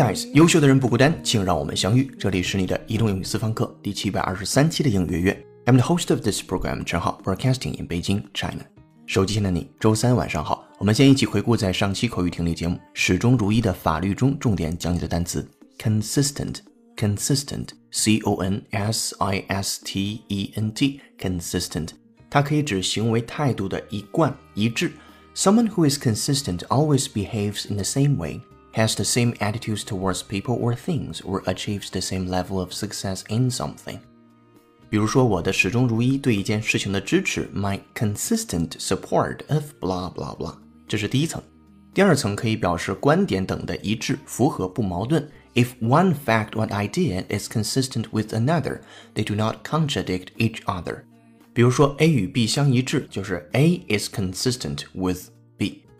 guys，优秀的人不孤单，请让我们相遇。这里是你的移动英语私房课第七百二十三期的英语月月。I'm the host of this program，陈浩，broadcasting in Beijing, China。手机前的你，周三晚上好。我们先一起回顾在上期口语听力节目《始终如一的法律》中重点讲解的单词 consistent，consistent，c o n s i s t e n t，consistent，它可以指行为态度的一贯一致。Someone who is consistent always behaves in the same way has the same attitudes towards people or things, or achieves the same level of success in something. 比如说，我的始终如一对一件事情的支持，my consistent support of blah blah blah，这是第一层。第二层可以表示观点等的一致、符合、不矛盾。If one fact or idea is consistent with another, they do not contradict each other. 比如说，A 与 B 相一致，就是 A is consistent with B。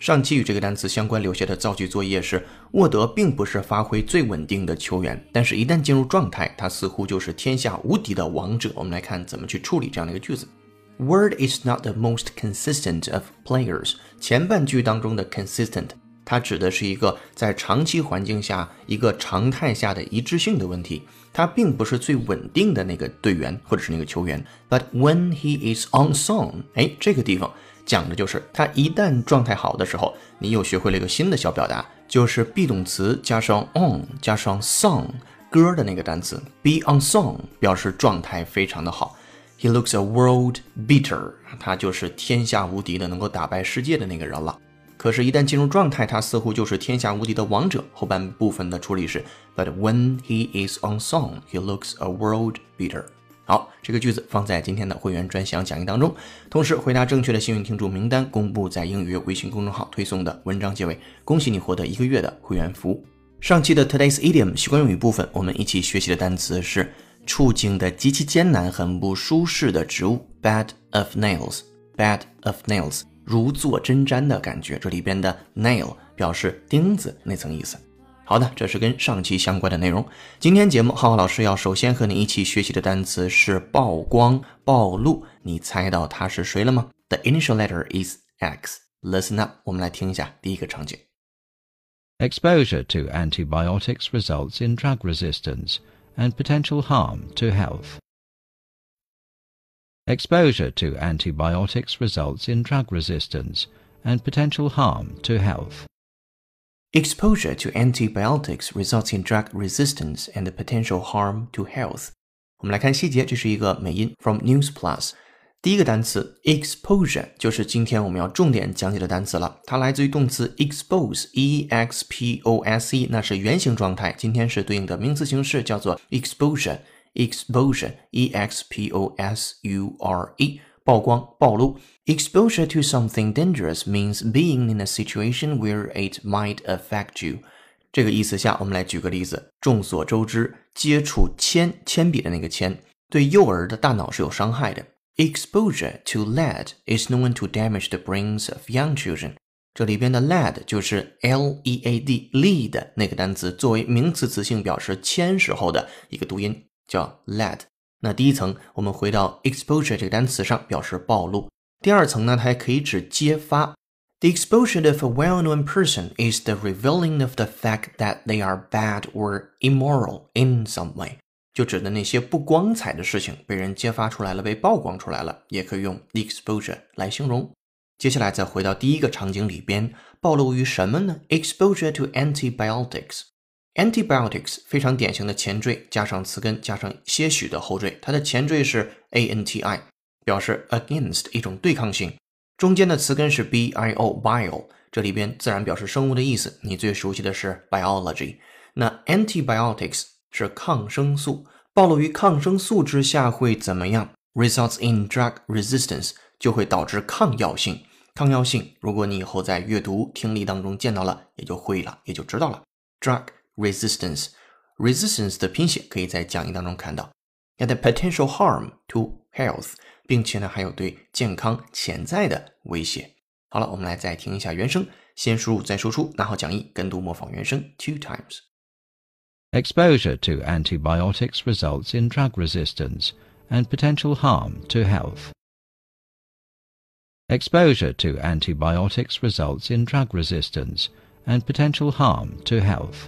上期与这个单词相关留下的造句作业是：沃德并不是发挥最稳定的球员，但是一旦进入状态，他似乎就是天下无敌的王者。我们来看怎么去处理这样的一个句子。Word is not the most consistent of players。前半句当中的 consistent，它指的是一个在长期环境下一个常态下的一致性的问题。他并不是最稳定的那个队员或者是那个球员。But when he is on song，哎，这个地方。讲的就是他一旦状态好的时候，你又学会了一个新的小表达，就是 be 动词加上 on 加上 song 歌的那个单词 be on song 表示状态非常的好。He looks a world beater，他就是天下无敌的，能够打败世界的那个人了。可是，一旦进入状态，他似乎就是天下无敌的王者。后半部分的处理是，But when he is on song, he looks a world beater。好，这个句子放在今天的会员专享讲义当中。同时，回答正确的幸运听众名单公布在英语微信公众号推送的文章结尾。恭喜你获得一个月的会员服务。上期的 Today's Idiom 习惯用语部分，我们一起学习的单词是处境的极其艰难、很不舒适的植物，bed of nails，bed of nails，如坐针毡的感觉。这里边的 nail 表示钉子那层意思。好的，这是跟上期相关的内容。今天节目，浩浩老师要首先和你一起学习的单词是曝光、暴露。你猜到它是谁了吗？The initial letter is X. Listen up，我们来听一下第一个场景。Exposure to antibiotics results in drug resistance and potential harm to health. Exposure to antibiotics results in drug resistance and potential harm to health. Exposure to antibiotics results in drug resistance and potential harm to health。我们来看细节，这是一个美音 from News Plus。第一个单词 exposure 就是今天我们要重点讲解的单词了，它来自于动词 expose，e x p o s e，那是原形状态。今天是对应的名词形式，叫做 exposure，exposure，e x p o s u r e。 曝光、暴露。Exposure to something dangerous means being in a situation where it might affect you。这个意思下，我们来举个例子。众所周知，接触铅铅笔的那个铅，对幼儿的大脑是有伤害的。Exposure to lead is known to damage the brains of young children。这里边的 lead 就是 L E A D lead 那个单词，作为名词词性表示铅时候的一个读音，叫 lead。 那第一层，我们回到 exposure 这个单词上，表示暴露。第二层呢，它还可以指揭发。The exposure of a well-known person is the revealing of the fact that they are bad or immoral in some way，就指的那些不光彩的事情被人揭发出来了，被曝光出来了，也可以用 the exposure 来形容。接下来再回到第一个场景里边，暴露于什么呢？Exposure to antibiotics。Antibiotics 非常典型的前缀加上词根加上些许的后缀，它的前缀是 anti，表示 against 一种对抗性。中间的词根是 bio，bio 这里边自然表示生物的意思。你最熟悉的是 biology。那 antibiotics 是抗生素，暴露于抗生素之下会怎么样？Results in drug resistance 就会导致抗药性。抗药性，如果你以后在阅读听力当中见到了，也就会了，也就知道了。drug resistance，resistance 的拼写可以在讲义当中看到。And potential harm to health，并且呢还有对健康潜在的威胁。好了，我们来再听一下原声，先输入再输出，拿好讲义，跟读模仿原声 two times。Exposure to antibiotics results in drug resistance and potential harm to health. Exposure to antibiotics results in drug resistance and potential harm to health.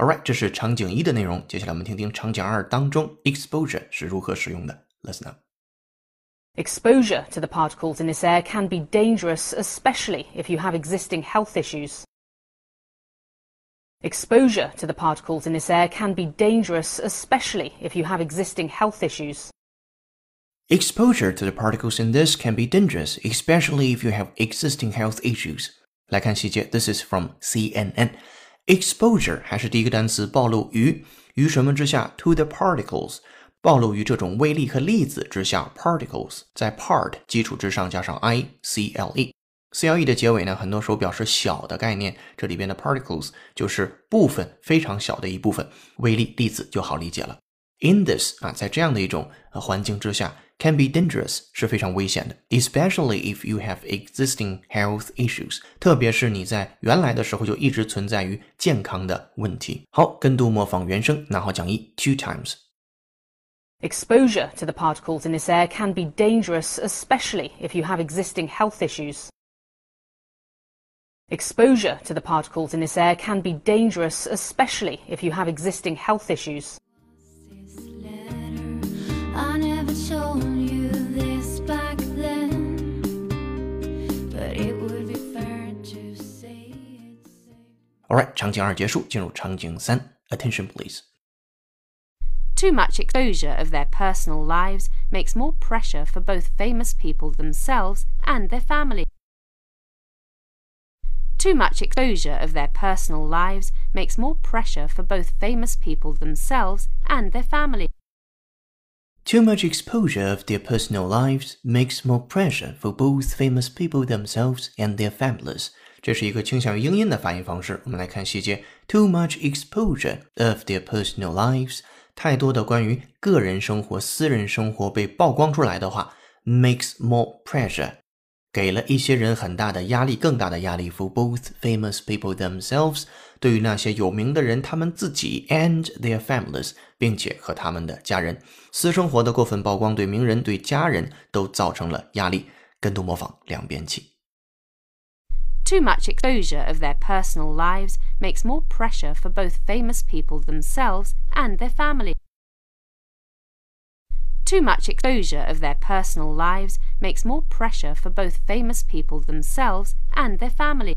Alright，这是场景一的内容。接下来我们听听场景二当中 exposure 是如何使用的。Listen up. Exposure to the particles in this air can be dangerous, especially if you have existing health issues. Exposure to the particles in this air can be dangerous, especially if you have existing health issues. Exposure to the particles in this can be dangerous, especially if you have existing health issues. 来看细节，This is from CNN. Exposure 还是第一个单词，暴露于于什么之下？To the particles，暴露于这种微粒和粒子之下。Particles 在 part 基础之上加上 i c l e。C L E 的结尾呢，很多时候表示小的概念，这里边的 particles 就是部分，非常小的一部分，微粒粒子就好理解了。In this 啊，在这样的一种环境之下，can be dangerous 是非常危险的，especially if you have existing health issues，特别是你在原来的时候就一直存在于健康的问题。好，跟读模仿原声，拿好讲义 two times。Exposure to the particles in this air can be dangerous, especially if you have existing health issues. Exposure to the particles in this air can be dangerous, especially if you have existing health issues. told you this back then, but it would be fair to say it's safe. Alright，场景二结束，进入场景三。Attention please。 Too much exposure of their personal lives makes more pressure for both famous people themselves and their family. Too much exposure of their personal lives makes more pressure for both famous people themselves and their family. Too much exposure of their personal lives makes more pressure for both famous people themselves and their families. 这是一个倾向于英音的发音方式。我们来看细节：Too much exposure of their personal lives，太多的关于个人生活、私人生活被曝光出来的话，makes more pressure， 给了一些人很大的压力，更大的压力。For both famous people themselves，对于那些有名的人他们自己，and their families，并且和他们的家人，私生活的过分曝光对名人、对家人都造成了压力。跟读模仿两遍起。 Too much exposure of their personal lives makes more pressure for both famous people themselves and their family. Too much exposure of their personal lives makes more pressure for both famous people themselves and their family.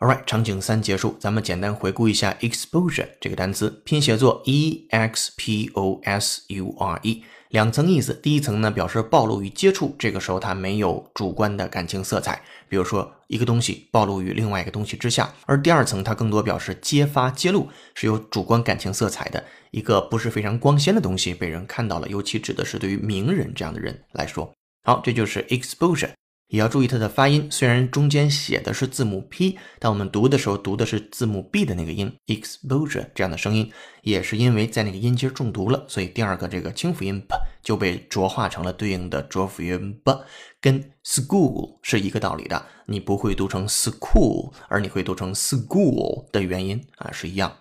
Alright，场景三结束，咱们简单回顾一下 exposure 这个单词，拼写作 e x p o s u r e， 两层意思。第一层呢表示暴露与接触，这个时候它没有主观的感情色彩，比如说一个东西暴露于另外一个东西之下。而第二层它更多表示揭发、揭露，是有主观感情色彩的一个不是非常光鲜的东西被人看到了，尤其指的是对于名人这样的人来说。好，这就是 exposure。也要注意它的发音，虽然中间写的是字母 p，但我们读的时候读的是字母 b 的那个音，exposure 这样的声音，也是因为在那个音节中毒了，所以第二个这个清辅音 p 就被浊化成了对应的浊辅音 b，跟 school 是一个道理的，你不会读成 school，而你会读成 school 的原因啊是一样，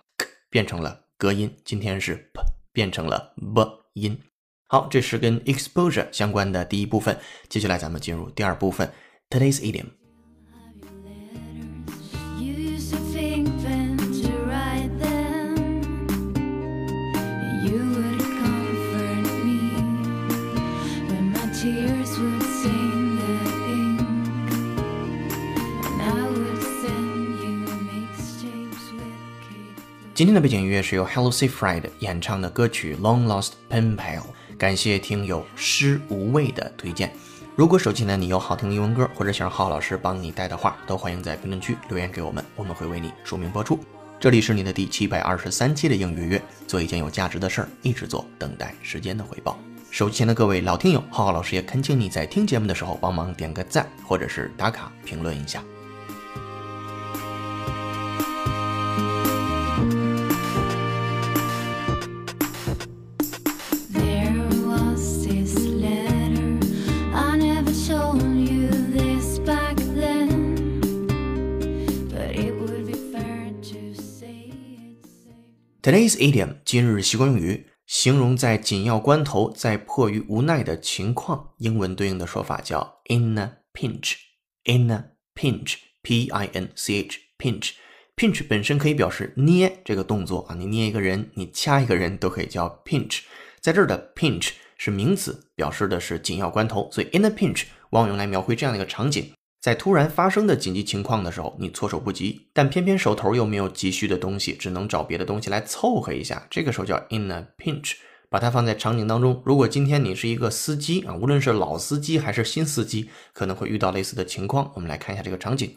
变成了隔音，今天是 p 变成了 b 音。好，这是跟 exposure 相关的第一部分。接下来咱们进入第二部分，today's idiom。 You used to think then to write them. You would comfort me when my tears would stain the ink, and I would send you mixtapes with Kate. 今天的背景音乐是由 Hello Safe Ride 演唱的歌曲《Long Lost Pen Pal》， 感谢听友诗无畏的推荐。如果手机呢你有好听的英文歌，或者想让浩浩老师帮你带的话，都欢迎在评论区留言给我们，我们会为你署名播出。这里是你的第七百二十三期的英语约，做一件有价值的事儿，一直做，等待时间的回报。手机前的各位老听友，浩浩老师也恳请你在听节目的时候帮忙点个赞，或者是打卡评论一下。This idiom 今日习惯用语，形容在紧要关头，在迫于无奈的情况。英文对应的说法叫 in a pinch。in a pinch，p i n c h，pinch pinch 本身可以表示捏这个动作啊，你捏一个人，你掐一个人都可以叫 pinch。在这儿的 pinch 是名词，表示的是紧要关头，所以 in a pinch 往往用来描绘这样的一个场景：在突然发生的紧急情况的时候，你措手不及，但偏偏手头又没有急需的东西，只能找别的东西来凑合一下，这个时候叫 in a pinch。把它放在场景当中，如果今天你是一个司机啊，无论是老司机还是新司机，可能会遇到类似的情况。我们来看一下这个场景。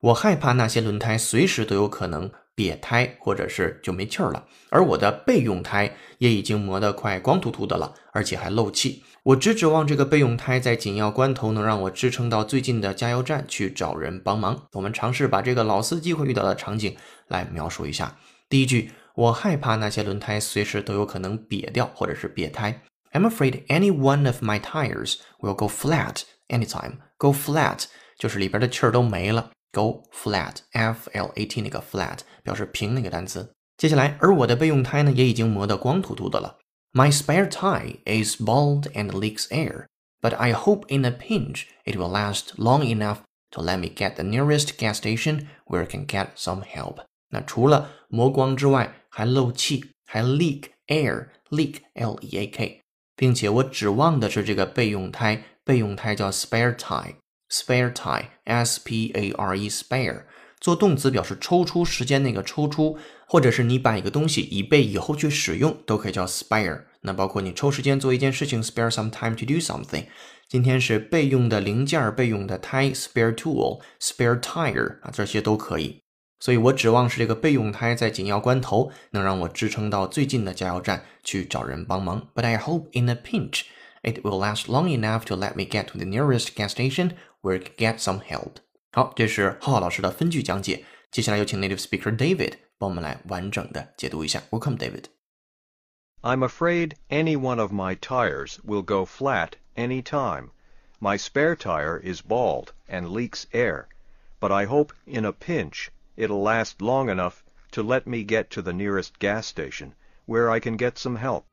我害怕那些轮胎随时都有可能瘪胎，或者是就没气儿了。而我的备用胎也已经磨得快光秃秃的了，而且还漏气。我只指望这个备用胎在紧要关头能让我支撑到最近的加油站去找人帮忙。我们尝试把这个老司机会遇到的场景来描述一下。第一句。我害怕那些轮胎随时都有可能瘪掉或者是瘪胎。I'm afraid any one of my tires will go flat anytime. Go flat 就是里边的气儿都没了。Go flat，F L A T 那个 flat 表示平那个单词。接下来，而我的备用胎呢也已经磨得光秃秃的了。My spare tire is bald and leaks air, but I hope in a pinch it will last long enough to let me get the nearest gas station where I can get some help. 那除了磨光之外，还漏气，还 leak air，leak l e a k，并且我指望的是这个备用胎，备用胎叫 spare tire，spare Spare tire s p a r e spare，做动词表示抽出时间那个抽出，或者是你把一个东西以备以后去使用，都可以叫 spare。那包括你抽时间做一件事情，spare some time to do something。今天是备用的零件，备用的胎，spare tool，spare tire 啊，这些都可以。所以我指望是这个备用胎在紧要关头能让我支撑到最近的加油站去找人帮忙。But I hope in a pinch it will last long enough to let me get to the nearest gas station where I can get some help。好，这是浩浩老师的分句讲解。接下来有请 native speaker David 帮我们来完整的解读一下。Welcome, David. I'm afraid any one of my tires will go flat any time. My spare tire is bald and leaks air, but I hope in a pinch it'll last long enough to let me get to the nearest gas station, where I can get some help.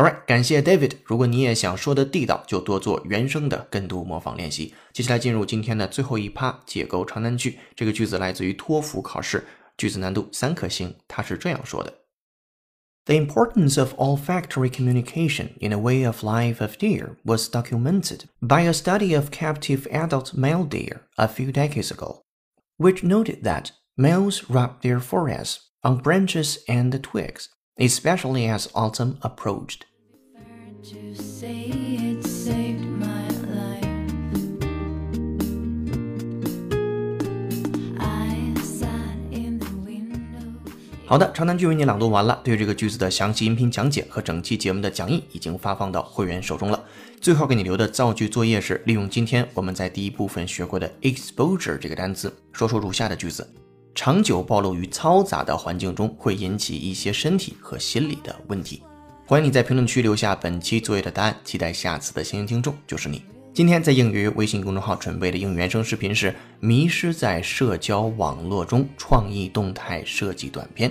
Alright，感谢 David。如果你也想说的地道，就多做原声的跟读模仿练习。接下来进入今天的最后一趴，解构长难句。这个句子来自于托福考试，句子难度三颗星。它是这样说的。The importance of olfactory communication in a way of life of deer was documented by a study of captive adult male deer a few decades ago, which noted that males rub their foreheads on branches and twigs, especially as autumn approached. 好的，长难句为你朗读完了。对于这个句子的详细音频讲解和整期节目的讲义已经发放到会员手中了。最后给你留的造句作业是利用今天我们在第一部分学过的 exposure 这个单词，说出如下的句子：长久暴露于嘈杂的环境中，会引起一些身体和心理的问题。欢迎你在评论区留下本期作业的答案，期待下次的幸运听众就是你。今天在应约微信公众号准备的应原声视频是《迷失在社交网络中创意动态设计短片》。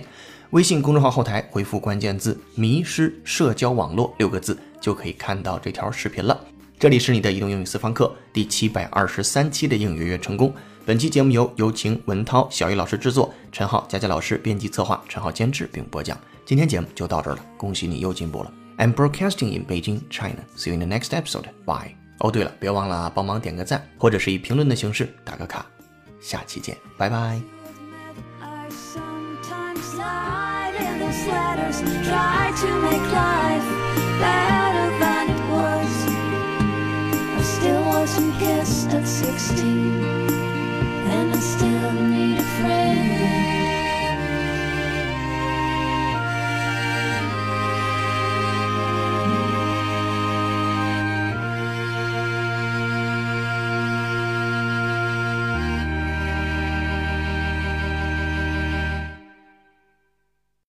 微信公众号后台回复关键字“迷失社交网络”六个字，就可以看到这条视频了。这里是你的移动英语私房课第七百二十三期的应约约成功。本期节目由有请文涛、小鱼老师制作，陈浩、佳佳老师编辑策划，陈浩监制并播讲。今天节目就到这儿了，恭喜你又进步了。I'm broadcasting in Beijing, China. See you in the next episode. Bye. 哦，对了，别忘了帮忙点个赞，或者是以评论的形式打个卡。下期见，拜拜。Try to make life